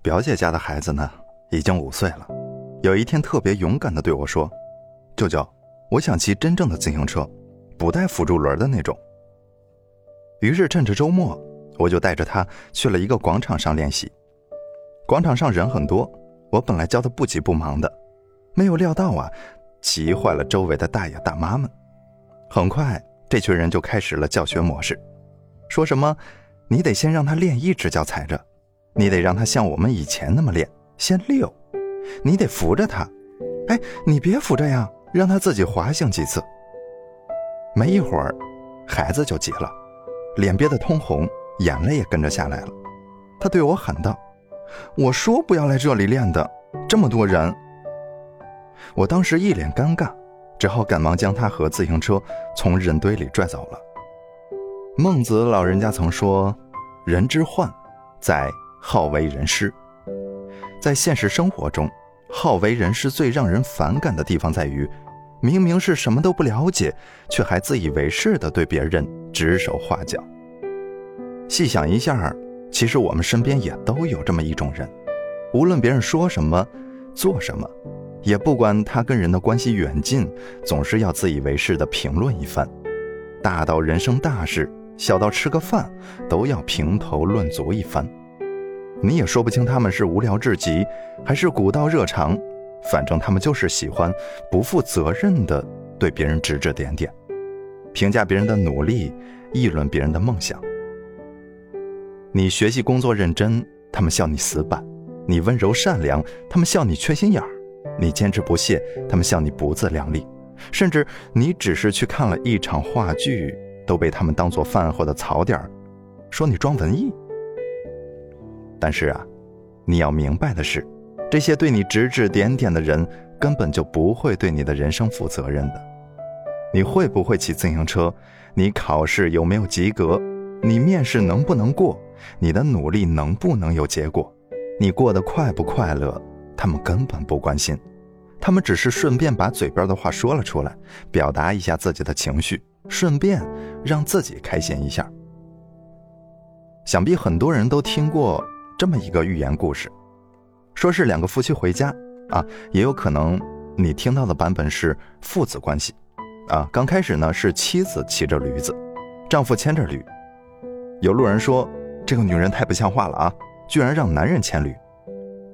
表姐家的孩子呢，已经五岁了。有一天，特别勇敢地对我说：“舅舅，我想骑真正的自行车，不带辅助轮的那种。”于是，趁着周末，我就带着他去了一个广场上练习。广场上人很多，我本来教的不急不忙的，没有料到啊，急坏了周围的大爷大妈们。很快，这群人就开始了教学模式，说什么：“你得先让他练一只脚踩着。”你得让他像我们以前那么练，先溜。你得扶着他，哎，你别扶着呀，让他自己滑行几次。没一会儿，孩子就急了，脸憋得通红，眼泪也跟着下来了。他对我喊道：“我说不要来这里练的，这么多人。”我当时一脸尴尬，只好赶忙将他和自行车从人堆里拽走了。孟子老人家曾说：“人之患，在。”好为人师，在现实生活中，好为人师最让人反感的地方在于，明明是什么都不了解，却还自以为是的对别人指手画脚。细想一下，其实我们身边也都有这么一种人，无论别人说什么、做什么，也不管他跟人的关系远近，总是要自以为是的评论一番，大到人生大事，小到吃个饭，都要评头论足一番。你也说不清他们是无聊至极，还是古道热肠，反正他们就是喜欢不负责任的对别人指指点点，评价别人的努力，议论别人的梦想。你学习工作认真，他们笑你死板；你温柔善良，他们笑你缺心眼儿；你坚持不懈，他们笑你不自量力；甚至你只是去看了一场话剧，都被他们当做饭后的槽点儿，说你装文艺。但是啊，你要明白的是，这些对你指指点点的人根本就不会对你的人生负责任的。你会不会骑自行车？你考试有没有及格？你面试能不能过？你的努力能不能有结果？你过得快不快乐？他们根本不关心，他们只是顺便把嘴边的话说了出来，表达一下自己的情绪，顺便让自己开心一下。想必很多人都听过。这么一个寓言故事，说是两个夫妻回家啊，也有可能你听到的版本是父子关系啊。刚开始呢是妻子骑着驴子，丈夫牵着驴。有路人说这个女人太不像话了啊，居然让男人牵驴。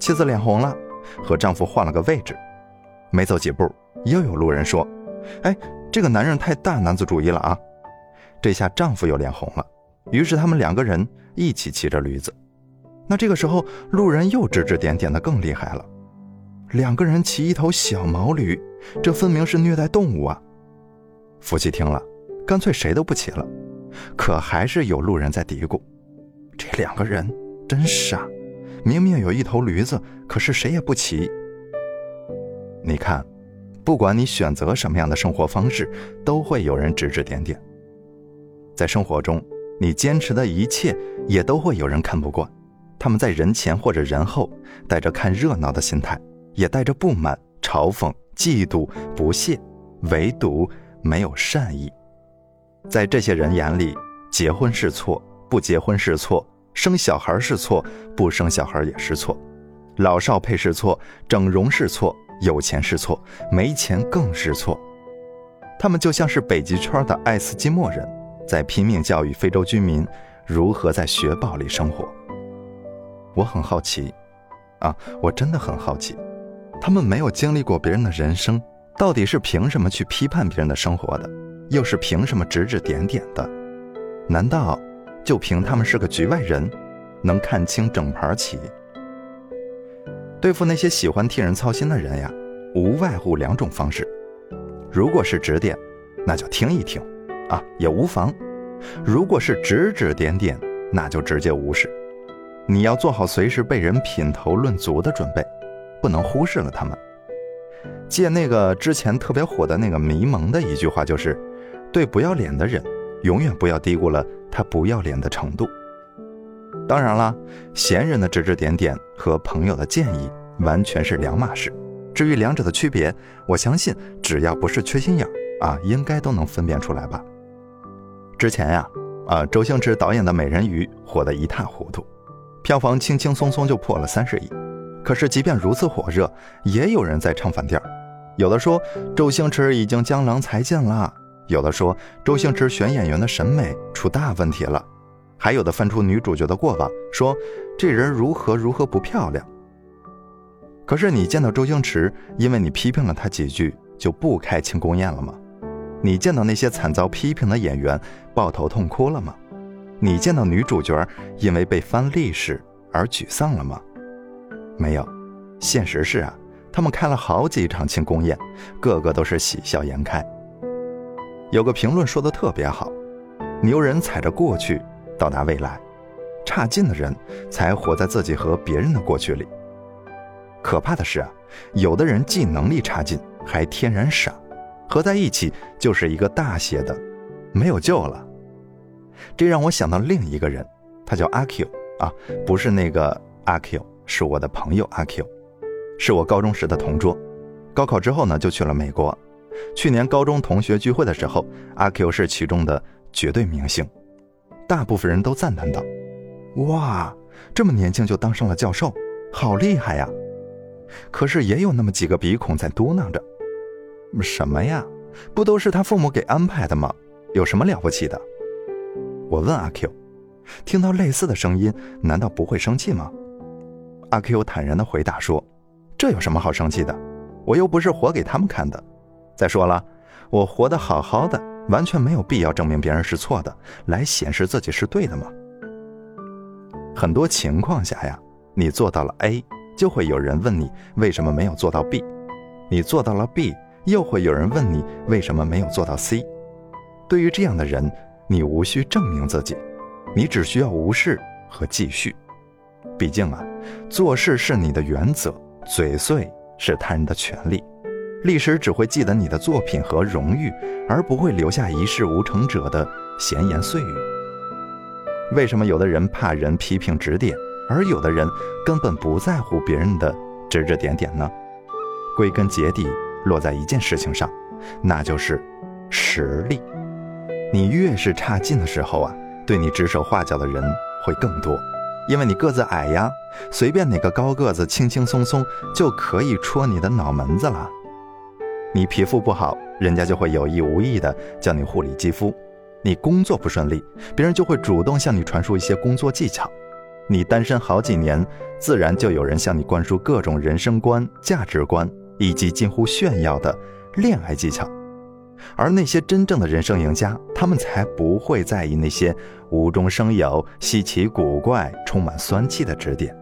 妻子脸红了，和丈夫换了个位置。没走几步，又有路人说，哎，这个男人太大男子主义了啊。这下丈夫又脸红了，于是他们两个人一起骑着驴子。那这个时候，路人又指指点点的更厉害了。两个人骑一头小毛驴，这分明是虐待动物啊！夫妻听了，干脆谁都不骑了。可还是有路人在嘀咕：这两个人真傻，明明有一头驴子，可是谁也不骑。你看，不管你选择什么样的生活方式，都会有人指指点点。在生活中，你坚持的一切，也都会有人看不惯。他们在人前或者人后，带着看热闹的心态，也带着不满、嘲讽、嫉妒、不屑，唯独没有善意。在这些人眼里，结婚是错，不结婚是错，生小孩是错，不生小孩也是错，老少配是错，整容是错，有钱是错，没钱更是错。他们就像是北极圈的爱斯基摩人，在拼命教育非洲居民如何在雪堡里生活。我很好奇，啊，我真的很好奇，他们没有经历过别人的人生，到底是凭什么去批判别人的生活的？又是凭什么指指点点的？难道就凭他们是个局外人，能看清整盘棋？对付那些喜欢替人操心的人呀，无外乎两种方式：如果是指点，那就听一听，啊，也无妨；如果是指指点点，那就直接无视。你要做好随时被人品头论足的准备，不能忽视了他们。借那个之前特别火的那个迷蒙的一句话，就是：对不要脸的人，永远不要低估了他不要脸的程度。当然了，闲人的指指点点和朋友的建议完全是两码事。至于两者的区别，我相信只要不是缺心眼儿啊，应该都能分辨出来吧。之前呀，啊，周星驰导演的《美人鱼》火得一塌糊涂。票房轻轻松松就破了三十亿。可是即便如此火热，也有人在唱反调，有的说周星驰已经江郎才尽了，有的说周星驰选演员的审美出大问题了，还有的翻出女主角的过往，说这人如何如何不漂亮。可是你见到周星驰，因为你批评了他几句，就不开庆功宴了吗？你见到那些惨遭批评的演员抱头痛哭了吗？你见到女主角因为被翻历史而沮丧了吗？没有，现实是啊，他们开了好几场庆功宴，个个都是喜笑颜开。有个评论说的特别好：牛人踩着过去到达未来，差劲的人才活在自己和别人的过去里。可怕的是啊，有的人既能力差劲，还天然傻。合在一起就是一个大写的，没有救了。这让我想到另一个人，他叫阿 Q 啊，不是那个阿 Q，是我的朋友阿 Q，是我高中时的同桌。高考之后呢，就去了美国。去年高中同学聚会的时候，阿 Q 是其中的绝对明星，大部分人都赞叹道：“哇，这么年轻就当上了教授，好厉害呀！”可是也有那么几个鼻孔在嘟囔着。什么呀？不都是他父母给安排的吗？有什么了不起的？我问阿 Q，听到类似的声音，难道不会生气吗？阿 Q 坦然地回答说：“这有什么好生气的？我又不是活给他们看的。再说了，我活得好好的，完全没有必要证明别人是错的，来显示自己是对的嘛。很多情况下呀，你做到了 A，就会有人问你为什么没有做到 B；你做到了 B。”又会有人问你为什么没有做到 C？对于这样的人，你无需证明自己，你只需要无视和继续。毕竟啊，做事是你的原则，嘴碎是他人的权利。历史只会记得你的作品和荣誉，而不会留下一事无成者的闲言碎语。为什么有的人怕人批评指点，而有的人根本不在乎别人的指指点点呢？归根结底。落在一件事情上，那就是实力。你越是差劲的时候啊，对你指手画脚的人会更多，因为你个子矮呀，随便哪个高个子轻轻松松就可以戳你的脑门子了。你皮肤不好，人家就会有意无意的叫你护理肌肤；你工作不顺利，别人就会主动向你传授一些工作技巧；你单身好几年，自然就有人向你灌输各种人生观、价值观。以及近乎炫耀的恋爱技巧，而那些真正的人生赢家，他们才不会在意那些无中生有、稀奇古怪、充满酸气的指点。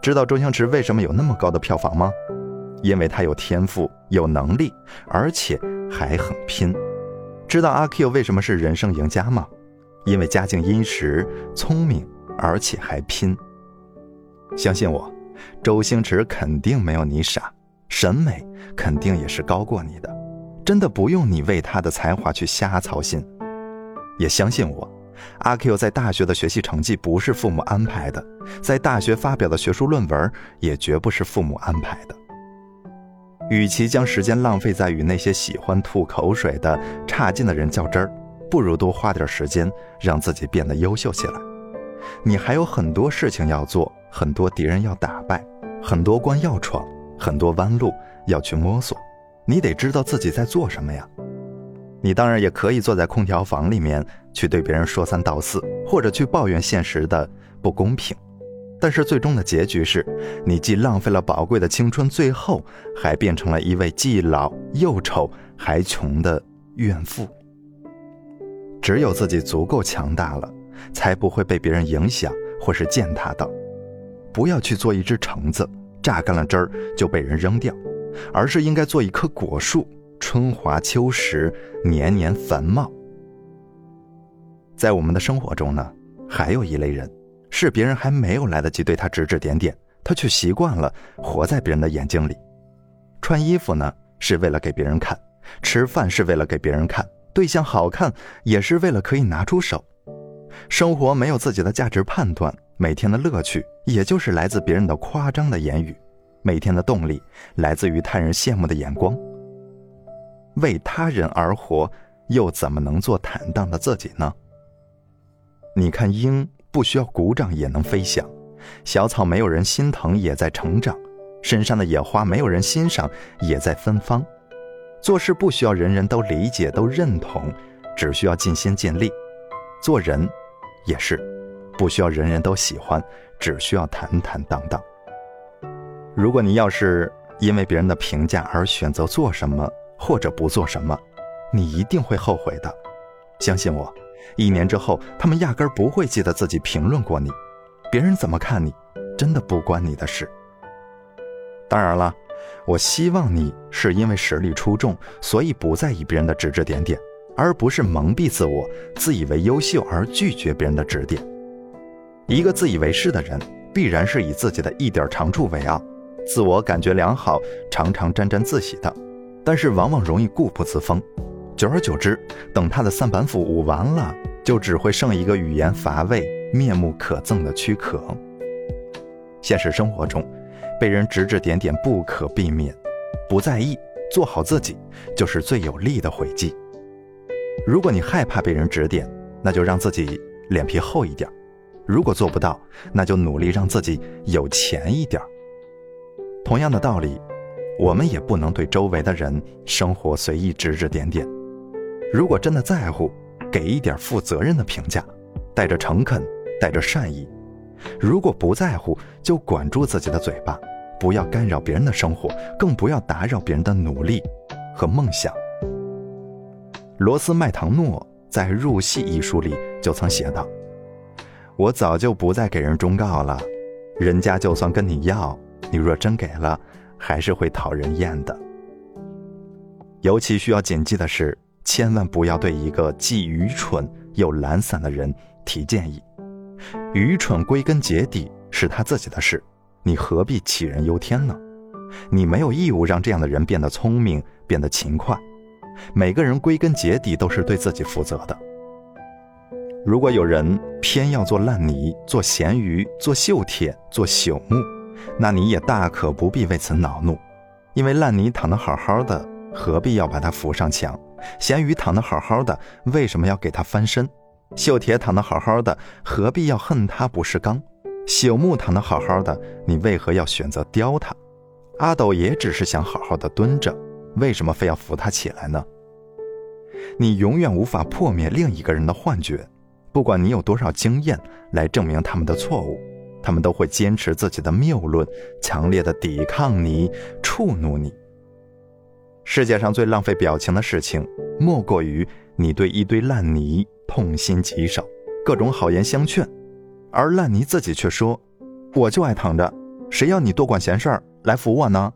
知道周星驰为什么有那么高的票房吗？因为他有天赋、有能力，而且还很拼。知道阿 Q 为什么是人生赢家吗？因为家境殷实、聪明，而且还拼。相信我，周星驰肯定没有你傻。审美肯定也是高过你的，真的不用你为他的才华去瞎操心。也相信我，阿 Q 在大学的学习成绩不是父母安排的，在大学发表的学术论文也绝不是父母安排的。与其将时间浪费在与那些喜欢吐口水的差劲的人较真儿，不如多花点时间让自己变得优秀起来。你还有很多事情要做，很多敌人要打败，很多关要闯。很多弯路要去摸索，你得知道自己在做什么呀。你当然也可以坐在空调房里面去对别人说三道四，或者去抱怨现实的不公平。但是最终的结局是，你既浪费了宝贵的青春，最后还变成了一位既老又丑还穷的怨妇。只有自己足够强大了，才不会被别人影响或是践踏到。不要去做一只橙子。榨干了汁儿就被人扔掉，而是应该做一棵果树，春华秋实，年年繁茂。在我们的生活中呢，还有一类人，是别人还没有来得及对他指指点点，他却习惯了活在别人的眼睛里。穿衣服呢是为了给别人看，吃饭是为了给别人看，对象好看也是为了可以拿出手。生活没有自己的价值判断。每天的乐趣，也就是来自别人的夸张的言语；每天的动力，来自于他人羡慕的眼光。为他人而活，又怎么能做坦荡的自己呢？你看鹰不需要鼓掌也能飞翔，小草没有人心疼也在成长，身上的野花没有人欣赏也在芬芳。做事不需要人人都理解都认同，只需要尽心尽力。做人也是，不需要人人都喜欢，只需要坦坦荡荡。如果你要是因为别人的评价而选择做什么或者不做什么，你一定会后悔的。相信我，一年之后，他们压根儿不会记得自己评论过你。别人怎么看你，真的不关你的事。当然了。我希望你是因为实力出众，所以不在意别人的指指点点，而不是蒙蔽自我、自以为优秀而拒绝别人的指点。一个自以为是的人，必然是以自己的一点长处为傲，自我感觉良好，常常沾沾自喜的，但是往往容易固步自封。久而久之，等他的三板斧舞完了，就只会剩一个语言乏味、面目可憎的躯壳。现实生活中。被人指指点点不可避免，不在意，做好自己就是最有力的回击。如果你害怕被人指点，那就让自己脸皮厚一点；如果做不到，那就努力让自己有钱一点。同样的道理，我们也不能对周围的人生活随意指指点点。如果真的在乎，给一点负责任的评价，带着诚恳，带着善意。如果不在乎，就管住自己的嘴巴，不要干扰别人的生活，更不要打扰别人的努力和梦想。罗斯麦唐诺在《入戏》一书里就曾写道：“我早就不再给人忠告了，人家就算跟你要，你若真给了，还是会讨人厌的。尤其需要谨记的是，千万不要对一个既愚蠢又懒散的人提建议。”愚蠢归根结底是他自己的事，你何必杞人忧天呢？你没有义务让这样的人变得聪明，变得勤快。每个人归根结底都是对自己负责的。如果有人偏要做烂泥、做咸鱼、做锈铁、做朽木，那你也大可不必为此恼怒，因为烂泥躺得好好的，何必要把它扶上墙？咸鱼躺得好好的，为什么要给它翻身？锈铁躺得好好的，何必要恨他不是钢？朽木躺得好好的，你为何要选择雕它？阿斗也只是想好好的蹲着，为什么非要扶他起来呢？你永远无法破灭另一个人的幻觉，不管你有多少经验来证明他们的错误，他们都会坚持自己的谬论，强烈的抵抗你，触怒你。世界上最浪费表情的事情，莫过于你对一堆烂泥。痛心疾首，各种好言相劝，而烂泥自己却说：“我就爱躺着，谁要你多管闲事儿来扶我呢？”